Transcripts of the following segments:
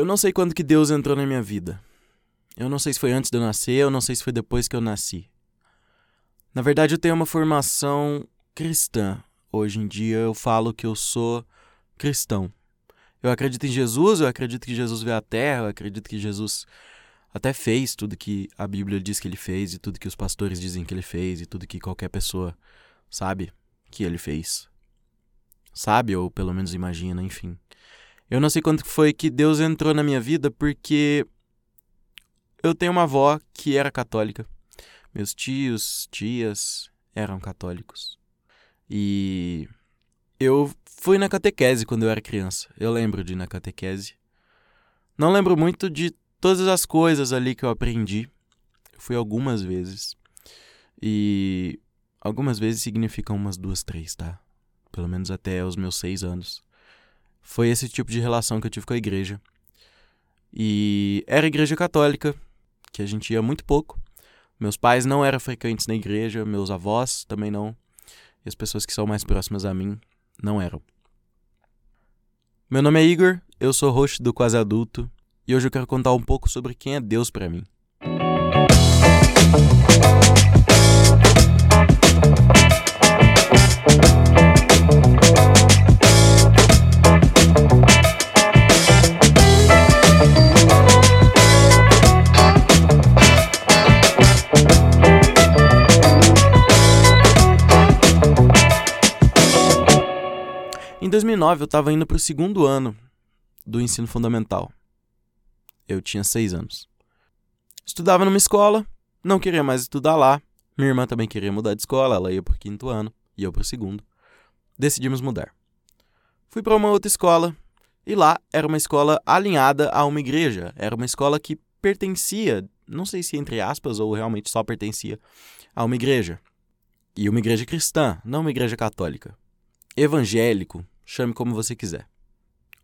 Eu não sei quando que Deus entrou na minha vida. Eu não sei se foi antes de eu nascer, eu não sei se foi depois que eu nasci. Na verdade, eu tenho uma formação cristã. Hoje em dia eu falo que eu sou cristão. Eu acredito em Jesus, eu acredito que Jesus veio à Terra, eu acredito que Jesus até fez tudo que a Bíblia diz que ele fez, e tudo que os pastores dizem que ele fez, e tudo que qualquer pessoa sabe que ele fez. Sabe, ou pelo menos imagina, enfim. Eu não sei quando foi que Deus entrou na minha vida, porque eu tenho uma avó que era católica. Meus tios, tias eram católicos. E eu fui na catequese quando eu era criança. Eu lembro de ir na catequese. Não lembro muito de todas as coisas ali que eu aprendi. Eu fui algumas vezes. E algumas vezes significam umas duas, três, tá? Pelo menos até os meus seis anos. Foi esse tipo de relação que eu tive com a igreja. E era igreja católica, que a gente ia muito pouco. Meus pais não eram frequentes na igreja, meus avós também não. E as pessoas que são mais próximas a mim não eram. Meu nome é Igor, eu sou host do Quase Adulto e hoje eu quero contar um pouco sobre quem é Deus para mim. Em 2009, eu estava indo para o segundo ano do ensino fundamental. Eu tinha seis anos. Estudava numa escola, não queria mais estudar lá. Minha irmã também queria mudar de escola, ela ia para o quinto ano e eu para o segundo. Decidimos mudar. Fui para uma outra escola e lá era uma escola alinhada a uma igreja. Era uma escola que pertencia, não sei se entre aspas ou realmente só pertencia, a uma igreja. E uma igreja cristã, não uma igreja católica evangélico, chame como você quiser.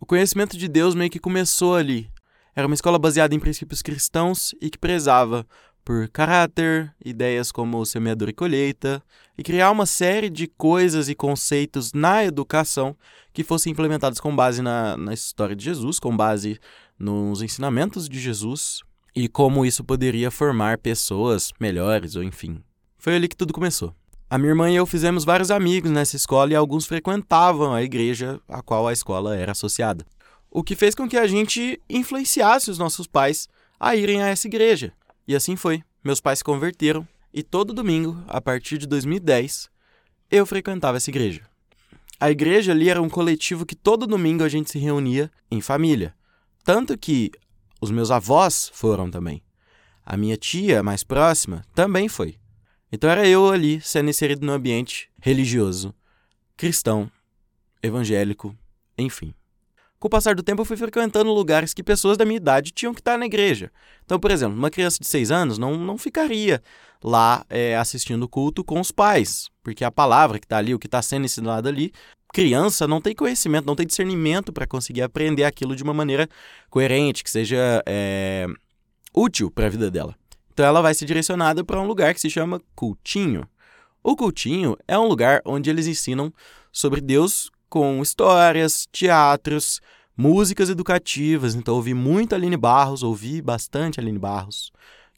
O conhecimento de Deus meio que começou ali. Era uma escola baseada em princípios cristãos e que prezava por caráter, ideias como semeadura e colheita, e criar uma série de coisas e conceitos na educação que fossem implementados com base na, na história de Jesus, com base nos ensinamentos de Jesus e como isso poderia formar pessoas melhores, ou enfim. Foi ali que tudo começou. A minha irmã e eu fizemos vários amigos nessa escola e alguns frequentavam a igreja a qual a escola era associada. O que fez com que a gente influenciasse os nossos pais a irem a essa igreja. E assim foi. Meus pais se converteram e todo domingo, a partir de 2010, eu frequentava essa igreja. A igreja ali era um coletivo que todo domingo a gente se reunia em família. Tanto que os meus avós foram também. A minha tia mais próxima também foi. Então era eu ali sendo inserido no ambiente religioso, cristão, evangélico, enfim. Com o passar do tempo, eu fui frequentando lugares que pessoas da minha idade tinham que estar na igreja. Então, por exemplo, uma criança de 6 anos não, não ficaria lá é, assistindo o culto com os pais, porque a palavra que está ali, o que está sendo ensinado ali, criança não tem conhecimento, não tem discernimento para conseguir aprender aquilo de uma maneira coerente, que seja é, útil para a vida dela. Então ela vai ser direcionada para um lugar que se chama cultinho. O cultinho é um lugar onde eles ensinam sobre Deus com histórias, teatros, músicas educativas. Então ouvi muito Aline Barros, ouvi bastante Aline Barros.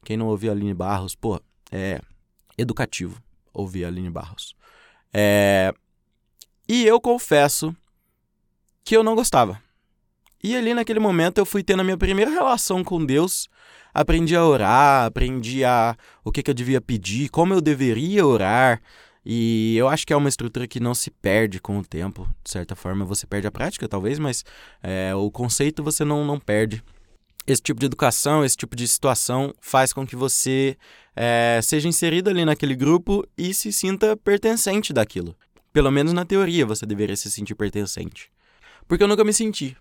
Quem não ouviu Aline Barros, pô, é educativo ouvir Aline Barros. É... E eu confesso que eu não gostava. E ali naquele momento eu fui tendo a minha primeira relação com Deus aprendi a orar, aprendi a o que, que eu devia pedir, como eu deveria orar. E eu acho que é uma estrutura que não se perde com o tempo. De certa forma, você perde a prática, talvez, mas é, o conceito você não, não perde. Esse tipo de educação, esse tipo de situação faz com que você é, seja inserido ali naquele grupo e se sinta pertencente daquilo. Pelo menos na teoria você deveria se sentir pertencente. Porque eu nunca me senti.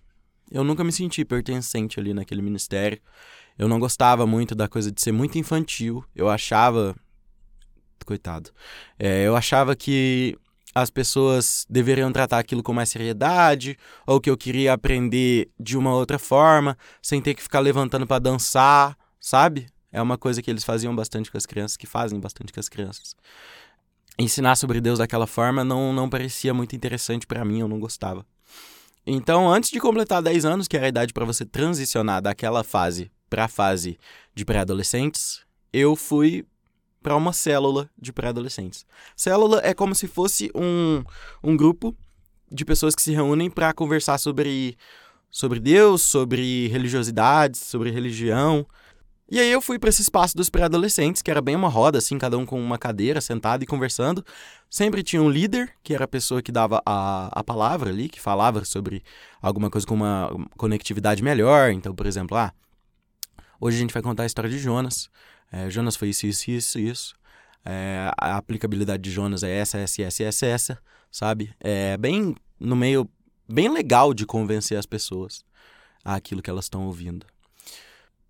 Eu nunca me senti pertencente ali naquele ministério. Eu não gostava muito da coisa de ser muito infantil. Eu achava. Coitado. É, eu achava que as pessoas deveriam tratar aquilo com mais seriedade, ou que eu queria aprender de uma outra forma, sem ter que ficar levantando para dançar, sabe? É uma coisa que eles faziam bastante com as crianças, que fazem bastante com as crianças. Ensinar sobre Deus daquela forma não, não parecia muito interessante para mim, eu não gostava. Então, antes de completar 10 anos, que era a idade para você transicionar daquela fase para a fase de pré-adolescentes, eu fui para uma célula de pré-adolescentes. Célula é como se fosse um, um grupo de pessoas que se reúnem para conversar sobre, sobre Deus, sobre religiosidades, sobre religião. E aí eu fui para esse espaço dos pré-adolescentes, que era bem uma roda, assim, cada um com uma cadeira, sentado e conversando. Sempre tinha um líder, que era a pessoa que dava a, a palavra ali, que falava sobre alguma coisa com uma conectividade melhor. Então, por exemplo, ah, hoje a gente vai contar a história de Jonas. É, Jonas foi isso, isso, isso, isso. É, a aplicabilidade de Jonas é essa, essa, essa, essa, essa, sabe? É bem no meio, bem legal de convencer as pessoas àquilo que elas estão ouvindo.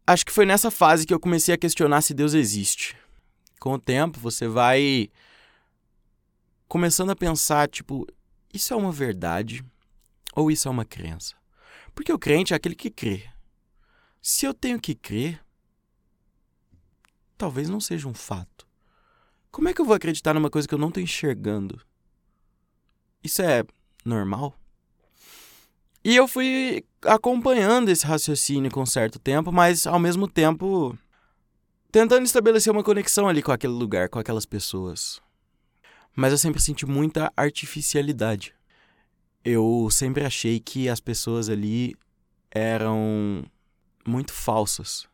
Acho que foi nessa fase que eu comecei a questionar se Deus existe. Com o tempo, você vai começando a pensar, tipo, isso é uma verdade ou isso é uma crença? Porque o crente é aquele que crê. Se eu tenho que crer, talvez não seja um fato. Como é que eu vou acreditar numa coisa que eu não estou enxergando? Isso é normal? E eu fui acompanhando esse raciocínio com um certo tempo, mas ao mesmo tempo tentando estabelecer uma conexão ali com aquele lugar, com aquelas pessoas. Mas eu sempre senti muita artificialidade. Eu sempre achei que as pessoas ali eram muito falsas,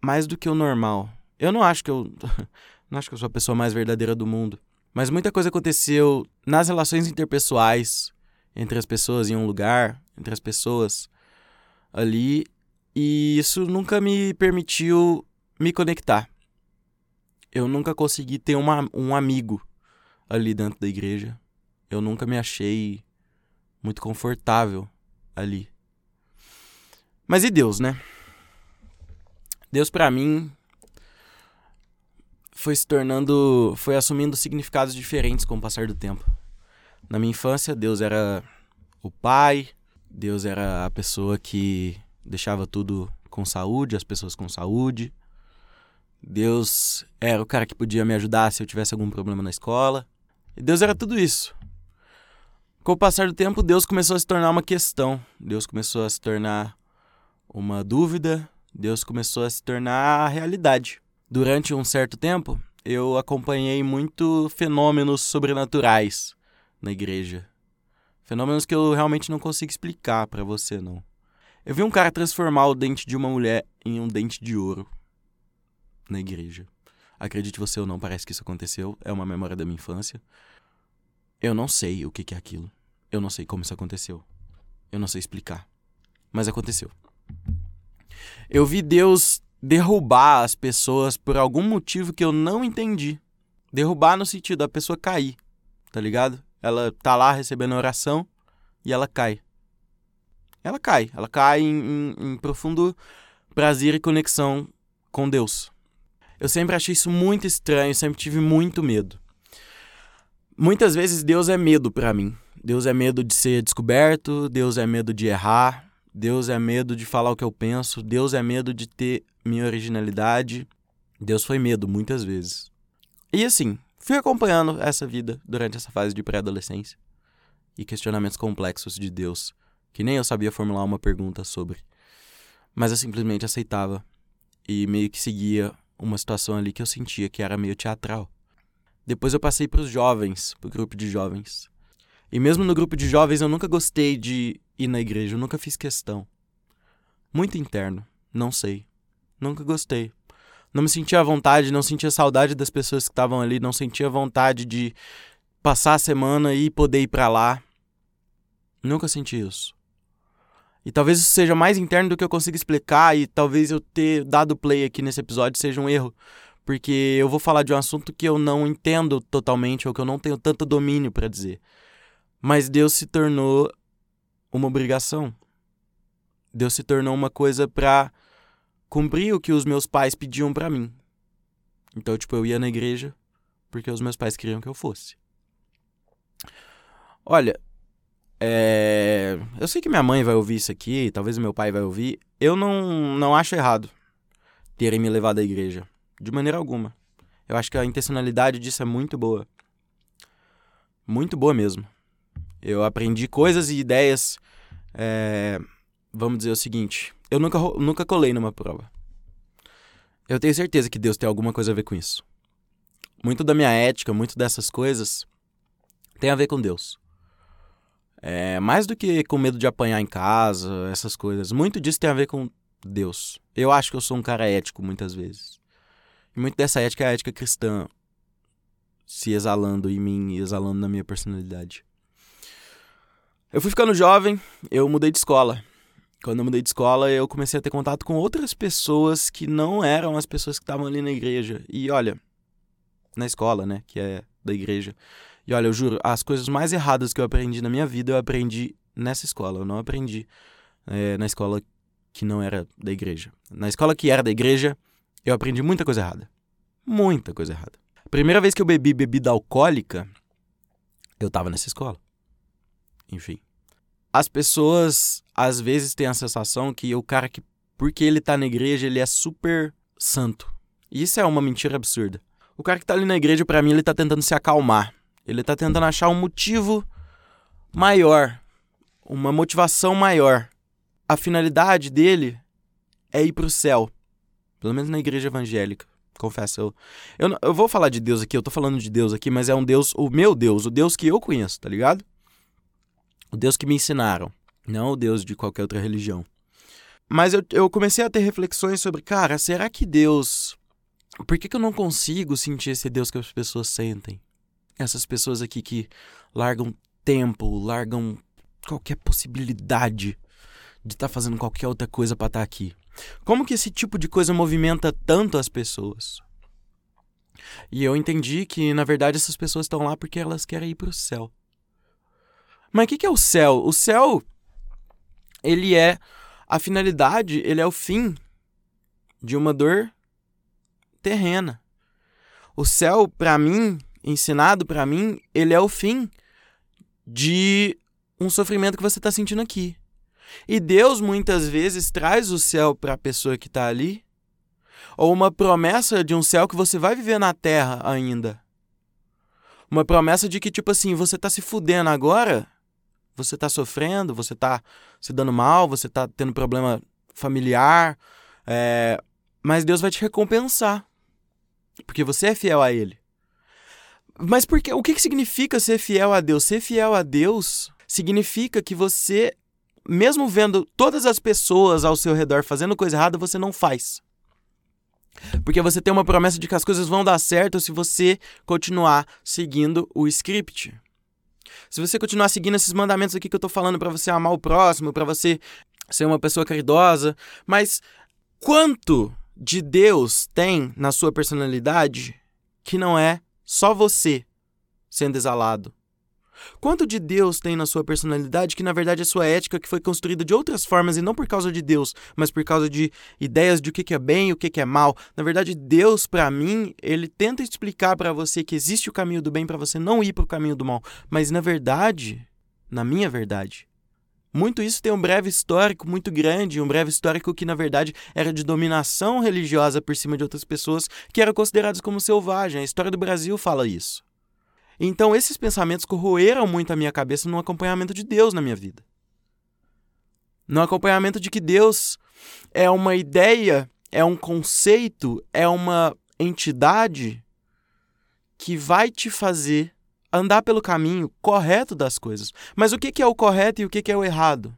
mais do que o normal. Eu não acho que eu não acho que eu sou a pessoa mais verdadeira do mundo, mas muita coisa aconteceu nas relações interpessoais entre as pessoas em um lugar, entre as pessoas ali, e isso nunca me permitiu me conectar. Eu nunca consegui ter uma, um amigo ali dentro da igreja. Eu nunca me achei muito confortável ali. Mas e Deus, né? Deus para mim foi se tornando, foi assumindo significados diferentes com o passar do tempo. Na minha infância, Deus era o pai, Deus era a pessoa que deixava tudo com saúde, as pessoas com saúde. Deus era o cara que podia me ajudar se eu tivesse algum problema na escola. E Deus era tudo isso. Com o passar do tempo, Deus começou a se tornar uma questão. Deus começou a se tornar uma dúvida. Deus começou a se tornar a realidade. Durante um certo tempo, eu acompanhei muito fenômenos sobrenaturais na igreja. Fenômenos que eu realmente não consigo explicar para você, não. Eu vi um cara transformar o dente de uma mulher em um dente de ouro na igreja. Acredite você ou não, parece que isso aconteceu. É uma memória da minha infância. Eu não sei o que é aquilo. Eu não sei como isso aconteceu. Eu não sei explicar. Mas aconteceu. Eu vi Deus derrubar as pessoas por algum motivo que eu não entendi. Derrubar no sentido da pessoa cair, tá ligado? Ela tá lá recebendo oração e ela cai. Ela cai. Ela cai em, em, em profundo prazer e conexão com Deus. Eu sempre achei isso muito estranho, sempre tive muito medo. Muitas vezes Deus é medo para mim. Deus é medo de ser descoberto, Deus é medo de errar, Deus é medo de falar o que eu penso, Deus é medo de ter minha originalidade. Deus foi medo muitas vezes. E assim, Fui acompanhando essa vida durante essa fase de pré-adolescência e questionamentos complexos de Deus, que nem eu sabia formular uma pergunta sobre. Mas eu simplesmente aceitava e meio que seguia uma situação ali que eu sentia que era meio teatral. Depois eu passei para os jovens, para o grupo de jovens. E mesmo no grupo de jovens eu nunca gostei de ir na igreja, eu nunca fiz questão. Muito interno, não sei. Nunca gostei não me sentia à vontade, não sentia saudade das pessoas que estavam ali, não sentia vontade de passar a semana e poder ir para lá. Nunca senti isso. E talvez isso seja mais interno do que eu consigo explicar e talvez eu ter dado play aqui nesse episódio seja um erro, porque eu vou falar de um assunto que eu não entendo totalmente ou que eu não tenho tanto domínio para dizer. Mas Deus se tornou uma obrigação. Deus se tornou uma coisa para cumprir o que os meus pais pediam para mim. Então, tipo, eu ia na igreja porque os meus pais queriam que eu fosse. Olha, é... eu sei que minha mãe vai ouvir isso aqui, talvez meu pai vai ouvir. Eu não, não acho errado terem me levado à igreja, de maneira alguma. Eu acho que a intencionalidade disso é muito boa. Muito boa mesmo. Eu aprendi coisas e ideias É, vamos dizer o seguinte: eu nunca, nunca colei numa prova. Eu tenho certeza que Deus tem alguma coisa a ver com isso. Muito da minha ética, muito dessas coisas tem a ver com Deus. É, mais do que com medo de apanhar em casa, essas coisas. Muito disso tem a ver com Deus. Eu acho que eu sou um cara ético muitas vezes. E muito dessa ética é a ética cristã se exalando em mim e exalando na minha personalidade. Eu fui ficando jovem, eu mudei de escola. Quando eu mudei de escola, eu comecei a ter contato com outras pessoas que não eram as pessoas que estavam ali na igreja. E olha, na escola, né, que é da igreja. E olha, eu juro, as coisas mais erradas que eu aprendi na minha vida, eu aprendi nessa escola. Eu não aprendi é, na escola que não era da igreja. Na escola que era da igreja, eu aprendi muita coisa errada. Muita coisa errada. Primeira vez que eu bebi bebida alcoólica, eu tava nessa escola. Enfim. As pessoas às vezes têm a sensação que o cara que, porque ele tá na igreja, ele é super santo. E isso é uma mentira absurda. O cara que tá ali na igreja, para mim, ele tá tentando se acalmar. Ele tá tentando achar um motivo maior, uma motivação maior. A finalidade dele é ir pro céu. Pelo menos na igreja evangélica. Confesso, eu, eu, eu vou falar de Deus aqui, eu tô falando de Deus aqui, mas é um Deus, o meu Deus, o Deus que eu conheço, tá ligado? O Deus que me ensinaram, não o Deus de qualquer outra religião. Mas eu, eu comecei a ter reflexões sobre, cara, será que Deus. Por que, que eu não consigo sentir esse Deus que as pessoas sentem? Essas pessoas aqui que largam tempo, largam qualquer possibilidade de estar tá fazendo qualquer outra coisa para estar tá aqui. Como que esse tipo de coisa movimenta tanto as pessoas? E eu entendi que, na verdade, essas pessoas estão lá porque elas querem ir para o céu. Mas o que, que é o céu? O céu, ele é a finalidade, ele é o fim de uma dor terrena. O céu, para mim, ensinado para mim, ele é o fim de um sofrimento que você está sentindo aqui. E Deus muitas vezes traz o céu para a pessoa que está ali, ou uma promessa de um céu que você vai viver na terra ainda. Uma promessa de que, tipo assim, você está se fudendo agora, você está sofrendo, você está se dando mal, você está tendo problema familiar, é... mas Deus vai te recompensar, porque você é fiel a Ele. Mas por que, o que, que significa ser fiel a Deus? Ser fiel a Deus significa que você, mesmo vendo todas as pessoas ao seu redor fazendo coisa errada, você não faz. Porque você tem uma promessa de que as coisas vão dar certo se você continuar seguindo o script. Se você continuar seguindo esses mandamentos aqui que eu tô falando para você amar o próximo, para você ser uma pessoa caridosa, mas quanto de Deus tem na sua personalidade que não é só você sendo exalado. Quanto de Deus tem na sua personalidade que na verdade é sua ética que foi construída de outras formas e não por causa de Deus, mas por causa de ideias de o que é bem e o que é mal? Na verdade, Deus, para mim, ele tenta explicar para você que existe o caminho do bem para você não ir para o caminho do mal, mas na verdade, na minha verdade, muito isso tem um breve histórico muito grande, um breve histórico que, na verdade, era de dominação religiosa por cima de outras pessoas que eram consideradas como selvagem. A história do Brasil fala isso. Então, esses pensamentos corroeram muito a minha cabeça no acompanhamento de Deus na minha vida. No acompanhamento de que Deus é uma ideia, é um conceito, é uma entidade que vai te fazer andar pelo caminho correto das coisas. Mas o que é o correto e o que é o errado?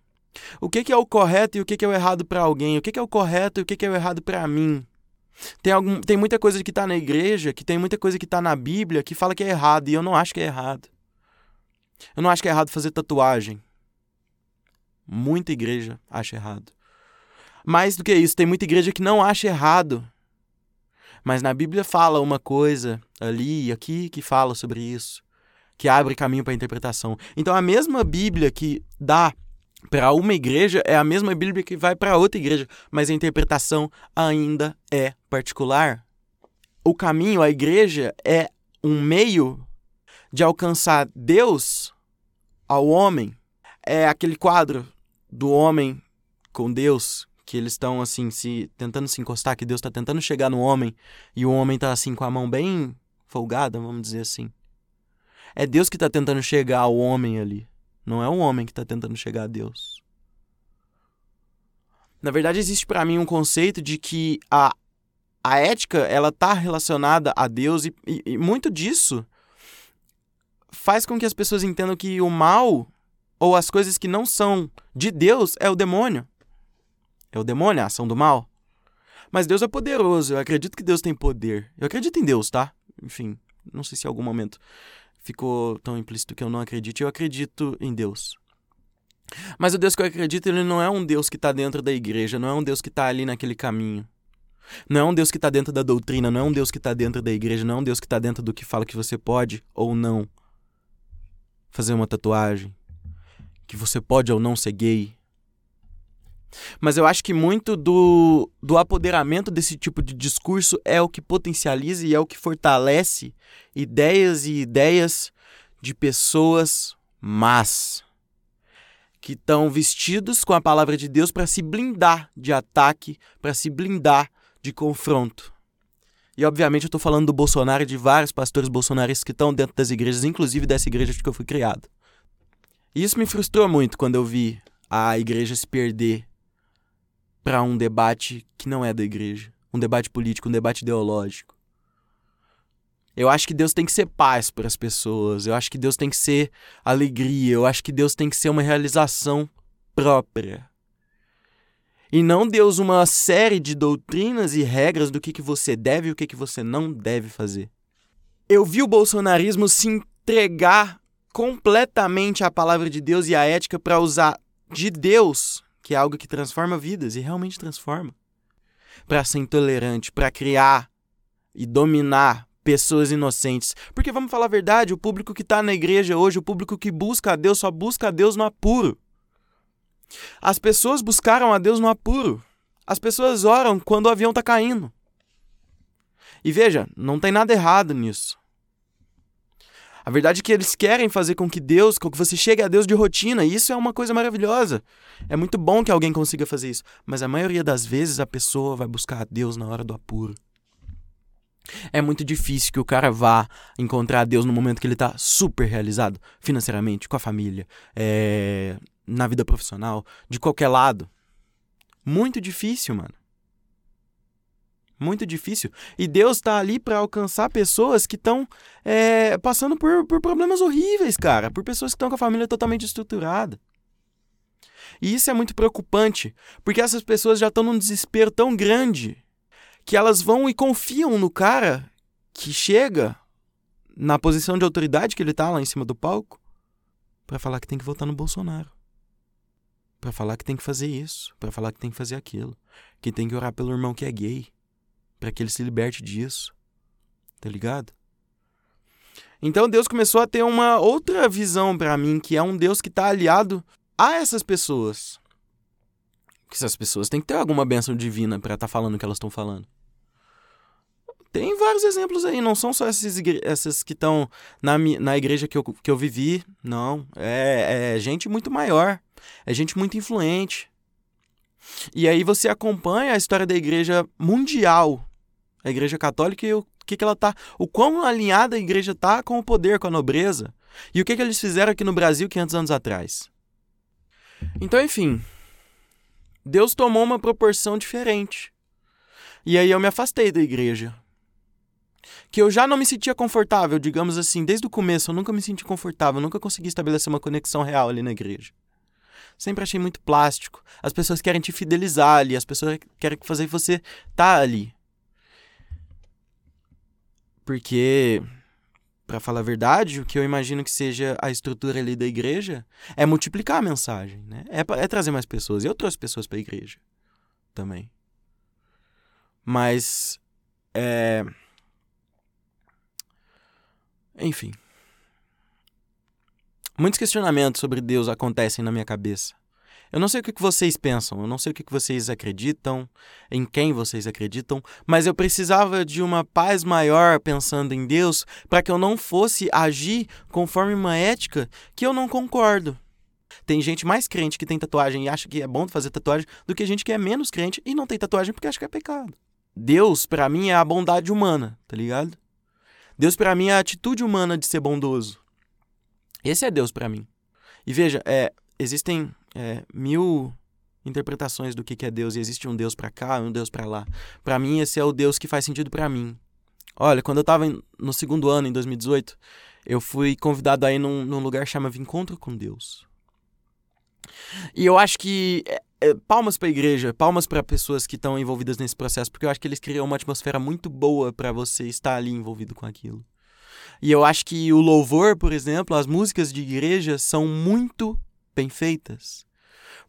O que é o correto e o que é o errado para alguém? O que é o correto e o que é o errado para mim? Tem, algum, tem muita coisa que está na igreja, que tem muita coisa que está na Bíblia que fala que é errado, e eu não acho que é errado. Eu não acho que é errado fazer tatuagem. Muita igreja acha errado. Mais do que isso, tem muita igreja que não acha errado. Mas na Bíblia fala uma coisa ali e aqui que fala sobre isso que abre caminho para interpretação. Então a mesma Bíblia que dá para uma igreja é a mesma Bíblia que vai para outra igreja, mas a interpretação ainda é particular. O caminho, a igreja é um meio de alcançar Deus ao homem. É aquele quadro do homem com Deus que eles estão assim se tentando se encostar, que Deus está tentando chegar no homem e o homem está assim com a mão bem folgada, vamos dizer assim. É Deus que está tentando chegar ao homem ali. Não é o homem que está tentando chegar a Deus. Na verdade, existe para mim um conceito de que a, a ética ela tá relacionada a Deus e, e, e muito disso faz com que as pessoas entendam que o mal ou as coisas que não são de Deus é o demônio. É o demônio, a ação do mal. Mas Deus é poderoso, eu acredito que Deus tem poder. Eu acredito em Deus, tá? Enfim, não sei se em algum momento ficou tão implícito que eu não acredite. Eu acredito em Deus. Mas o Deus que eu acredito, ele não é um Deus que está dentro da igreja, não é um Deus que está ali naquele caminho. Não é um Deus que está dentro da doutrina, não é um Deus que está dentro da igreja, não é um Deus que está dentro do que fala que você pode ou não fazer uma tatuagem, que você pode ou não ser gay. Mas eu acho que muito do, do apoderamento desse tipo de discurso é o que potencializa e é o que fortalece ideias e ideias de pessoas más que estão vestidos com a palavra de Deus para se blindar de ataque, para se blindar de confronto. E obviamente eu estou falando do Bolsonaro e de vários pastores bolsonaristas que estão dentro das igrejas, inclusive dessa igreja que eu fui criado. E isso me frustrou muito quando eu vi a igreja se perder para um debate que não é da igreja, um debate político, um debate ideológico. Eu acho que Deus tem que ser paz para as pessoas. Eu acho que Deus tem que ser alegria. Eu acho que Deus tem que ser uma realização própria. E não Deus uma série de doutrinas e regras do que, que você deve e o que, que você não deve fazer. Eu vi o bolsonarismo se entregar completamente à palavra de Deus e à ética para usar de Deus, que é algo que transforma vidas e realmente transforma, para ser intolerante, para criar e dominar pessoas inocentes. Porque vamos falar a verdade, o público que está na igreja hoje, o público que busca a Deus, só busca a Deus no apuro. As pessoas buscaram a Deus no apuro. As pessoas oram quando o avião está caindo. E veja, não tem nada errado nisso. A verdade é que eles querem fazer com que Deus, com que você chegue a Deus de rotina, e isso é uma coisa maravilhosa. É muito bom que alguém consiga fazer isso, mas a maioria das vezes a pessoa vai buscar a Deus na hora do apuro. É muito difícil que o cara vá encontrar Deus no momento que ele está super realizado financeiramente, com a família, é... na vida profissional, de qualquer lado. Muito difícil, mano. Muito difícil. E Deus está ali para alcançar pessoas que estão é, passando por, por problemas horríveis, cara. Por pessoas que estão com a família totalmente estruturada. E isso é muito preocupante, porque essas pessoas já estão num desespero tão grande que elas vão e confiam no cara que chega na posição de autoridade que ele tá lá em cima do palco para falar que tem que votar no Bolsonaro. Para falar que tem que fazer isso, para falar que tem que fazer aquilo, que tem que orar pelo irmão que é gay, para que ele se liberte disso. Tá ligado? Então Deus começou a ter uma outra visão para mim, que é um Deus que tá aliado a essas pessoas. Que essas pessoas têm que ter alguma bênção divina para estar tá falando o que elas estão falando. Tem vários exemplos aí, não são só esses, essas que estão na, na igreja que eu, que eu vivi, não. É, é gente muito maior, é gente muito influente. E aí você acompanha a história da igreja mundial, a igreja católica e o que, que ela tá, o quão alinhada a igreja tá com o poder, com a nobreza. E o que, que eles fizeram aqui no Brasil 500 anos atrás. Então, enfim, Deus tomou uma proporção diferente. E aí eu me afastei da igreja que eu já não me sentia confortável, digamos assim, desde o começo, eu nunca me senti confortável, nunca consegui estabelecer uma conexão real ali na igreja. Sempre achei muito plástico. As pessoas querem te fidelizar ali, as pessoas querem fazer você tá ali. Porque para falar a verdade, o que eu imagino que seja a estrutura ali da igreja é multiplicar a mensagem, né? É, é trazer mais pessoas. Eu trouxe pessoas para a igreja também. Mas é, enfim. Muitos questionamentos sobre Deus acontecem na minha cabeça. Eu não sei o que vocês pensam, eu não sei o que vocês acreditam, em quem vocês acreditam, mas eu precisava de uma paz maior pensando em Deus para que eu não fosse agir conforme uma ética que eu não concordo. Tem gente mais crente que tem tatuagem e acha que é bom fazer tatuagem do que gente que é menos crente e não tem tatuagem porque acha que é pecado. Deus, para mim, é a bondade humana, tá ligado? Deus para mim é a atitude humana de ser bondoso. Esse é Deus para mim. E veja, é, existem é, mil interpretações do que é Deus e existe um Deus para cá, um Deus para lá. Para mim esse é o Deus que faz sentido para mim. Olha, quando eu tava no segundo ano em 2018, eu fui convidado aí num, num lugar chamado Encontro com Deus. E eu acho que é, é, palmas para a igreja, palmas para pessoas que estão envolvidas nesse processo, porque eu acho que eles criam uma atmosfera muito boa para você estar ali envolvido com aquilo. E eu acho que o louvor, por exemplo, as músicas de igreja são muito bem feitas.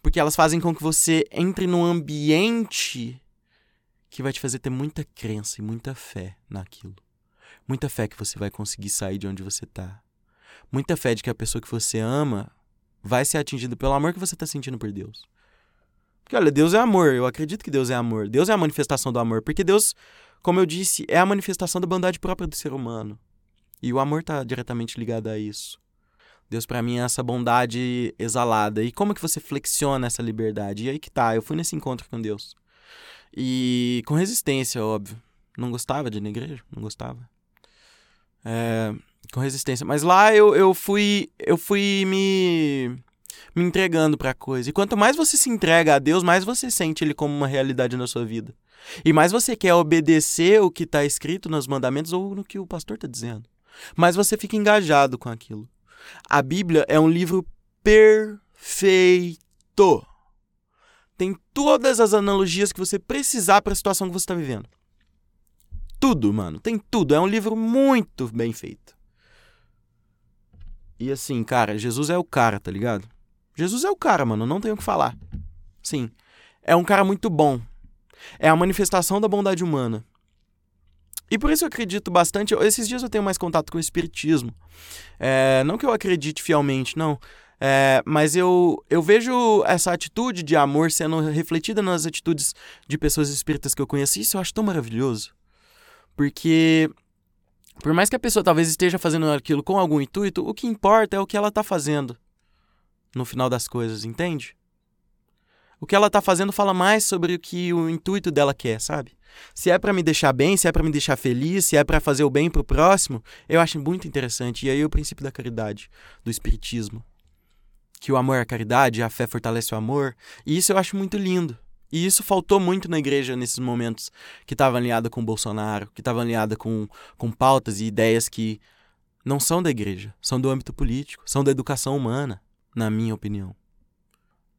Porque elas fazem com que você entre num ambiente que vai te fazer ter muita crença e muita fé naquilo. Muita fé que você vai conseguir sair de onde você está. Muita fé de que a pessoa que você ama vai ser atingida pelo amor que você está sentindo por Deus. Porque, olha, Deus é amor. Eu acredito que Deus é amor. Deus é a manifestação do amor. Porque Deus, como eu disse, é a manifestação da bondade própria do ser humano. E o amor está diretamente ligado a isso. Deus para mim é essa bondade exalada. E como que você flexiona essa liberdade? E aí que tá, eu fui nesse encontro com Deus. E com resistência, óbvio. Não gostava de ir na igreja, não gostava. É, com resistência. Mas lá eu, eu fui eu fui me me entregando para coisa. E quanto mais você se entrega a Deus, mais você sente ele como uma realidade na sua vida. E mais você quer obedecer o que está escrito nos mandamentos ou no que o pastor está dizendo mas você fica engajado com aquilo. A Bíblia é um livro perfeito. Tem todas as analogias que você precisar para a situação que você está vivendo. Tudo, mano. Tem tudo. É um livro muito bem feito. E assim, cara, Jesus é o cara, tá ligado? Jesus é o cara, mano. Não tenho o que falar. Sim. É um cara muito bom. É a manifestação da bondade humana. E por isso eu acredito bastante. Esses dias eu tenho mais contato com o Espiritismo. É, não que eu acredite fielmente, não. É, mas eu, eu vejo essa atitude de amor sendo refletida nas atitudes de pessoas espíritas que eu conheci. Isso eu acho tão maravilhoso. Porque, por mais que a pessoa talvez esteja fazendo aquilo com algum intuito, o que importa é o que ela está fazendo. No final das coisas, entende? O que ela está fazendo fala mais sobre o que o intuito dela quer, sabe? Se é para me deixar bem, se é para me deixar feliz, se é para fazer o bem pro próximo, eu acho muito interessante. E aí o princípio da caridade, do espiritismo, que o amor é a caridade, a fé fortalece o amor, e isso eu acho muito lindo. E isso faltou muito na igreja nesses momentos que estava alinhada com o Bolsonaro, que estava alinhada com, com pautas e ideias que não são da igreja, são do âmbito político, são da educação humana, na minha opinião.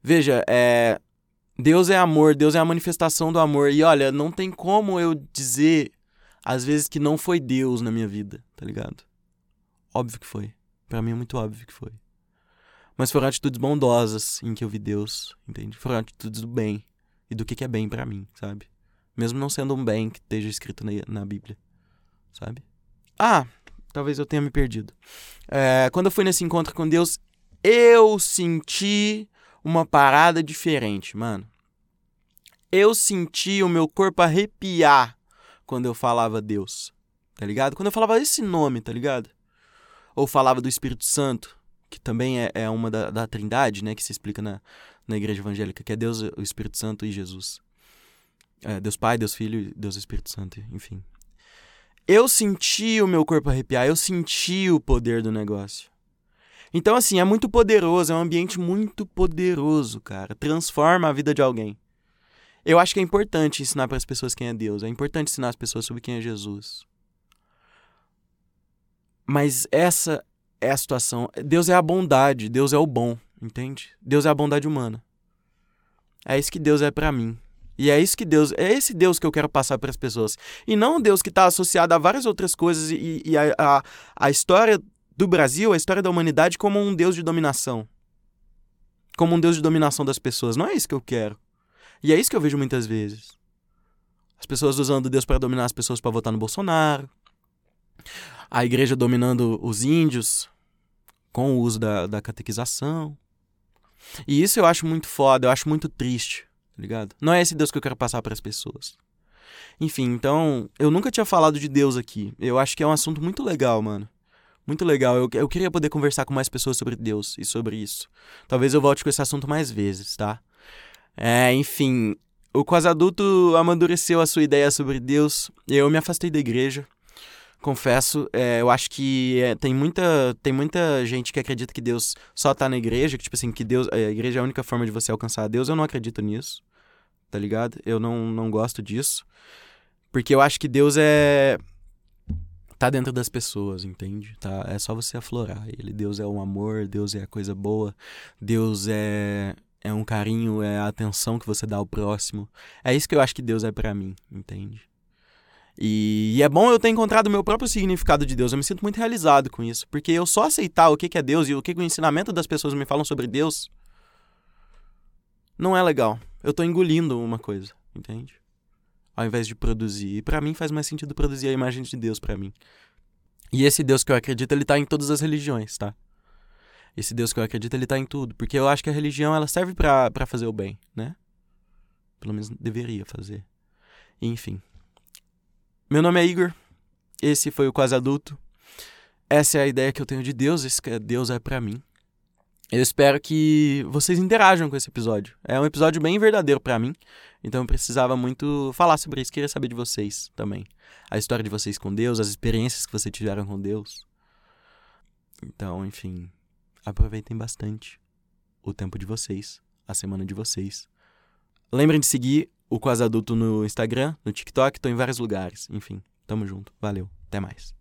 Veja, é, Deus é amor, Deus é a manifestação do amor. E olha, não tem como eu dizer, às vezes, que não foi Deus na minha vida, tá ligado? Óbvio que foi. Para mim é muito óbvio que foi. Mas foram atitudes bondosas em que eu vi Deus, entende? Foram atitudes do bem e do que, é bem para mim, sabe? Mesmo não sendo um bem que esteja escrito na, na Bíblia, sabe? Ah, talvez eu tenha me perdido. É, quando eu fui nesse encontro com Deus, eu senti uma parada diferente, mano. Eu senti o meu corpo arrepiar quando eu falava Deus, tá ligado? Quando eu falava esse nome, tá ligado? Ou falava do Espírito Santo, que também é, é uma da, da trindade, né? Que se explica na, na igreja evangélica, que é Deus, o Espírito Santo e Jesus. É, Deus Pai, Deus Filho e Deus Espírito Santo, enfim. Eu senti o meu corpo arrepiar, eu senti o poder do negócio. Então, assim, é muito poderoso, é um ambiente muito poderoso, cara. Transforma a vida de alguém. Eu acho que é importante ensinar para as pessoas quem é Deus, é importante ensinar as pessoas sobre quem é Jesus. Mas essa é a situação. Deus é a bondade, Deus é o bom, entende? Deus é a bondade humana. É isso que Deus é para mim. E é isso que Deus, é esse Deus que eu quero passar para as pessoas. E não um Deus que está associado a várias outras coisas e, e a, a, a história do Brasil a história da humanidade como um deus de dominação. Como um deus de dominação das pessoas. Não é isso que eu quero. E é isso que eu vejo muitas vezes. As pessoas usando Deus para dominar as pessoas para votar no Bolsonaro. A igreja dominando os índios com o uso da, da catequização. E isso eu acho muito foda, eu acho muito triste, tá ligado? Não é esse Deus que eu quero passar para as pessoas. Enfim, então, eu nunca tinha falado de Deus aqui. Eu acho que é um assunto muito legal, mano. Muito legal. Eu, eu queria poder conversar com mais pessoas sobre Deus e sobre isso. Talvez eu volte com esse assunto mais vezes, tá? É, enfim, o quase adulto amadureceu a sua ideia sobre Deus eu me afastei da igreja. confesso, é, eu acho que é, tem, muita, tem muita gente que acredita que Deus só tá na igreja, que tipo assim, que Deus, a igreja é a única forma de você alcançar Deus. Eu não acredito nisso, tá ligado? Eu não, não gosto disso. Porque eu acho que Deus é tá dentro das pessoas, entende? Tá, é só você aflorar ele. Deus é um amor, Deus é a coisa boa, Deus é é um carinho, é a atenção que você dá ao próximo. É isso que eu acho que Deus é para mim, entende? E, e, é bom eu ter encontrado o meu próprio significado de Deus. Eu me sinto muito realizado com isso. Porque eu só aceitar o que é Deus e o que o ensinamento das pessoas me falam sobre Deus não é legal. Eu tô engolindo uma coisa, entende? Ao invés de produzir. E pra mim faz mais sentido produzir a imagem de Deus para mim. E esse Deus que eu acredito, ele tá em todas as religiões, tá? Esse Deus que eu acredito, ele tá em tudo. Porque eu acho que a religião, ela serve para fazer o bem, né? Pelo menos deveria fazer. Enfim. Meu nome é Igor. Esse foi o Quase Adulto. Essa é a ideia que eu tenho de Deus. Esse Deus é para mim. Eu espero que vocês interajam com esse episódio. É um episódio bem verdadeiro para mim. Então eu precisava muito falar sobre isso. Queria saber de vocês também. A história de vocês com Deus, as experiências que vocês tiveram com Deus. Então, enfim, aproveitem bastante o tempo de vocês, a semana de vocês. Lembrem de seguir o Quase Adulto no Instagram, no TikTok, tô em vários lugares. Enfim, tamo junto. Valeu, até mais.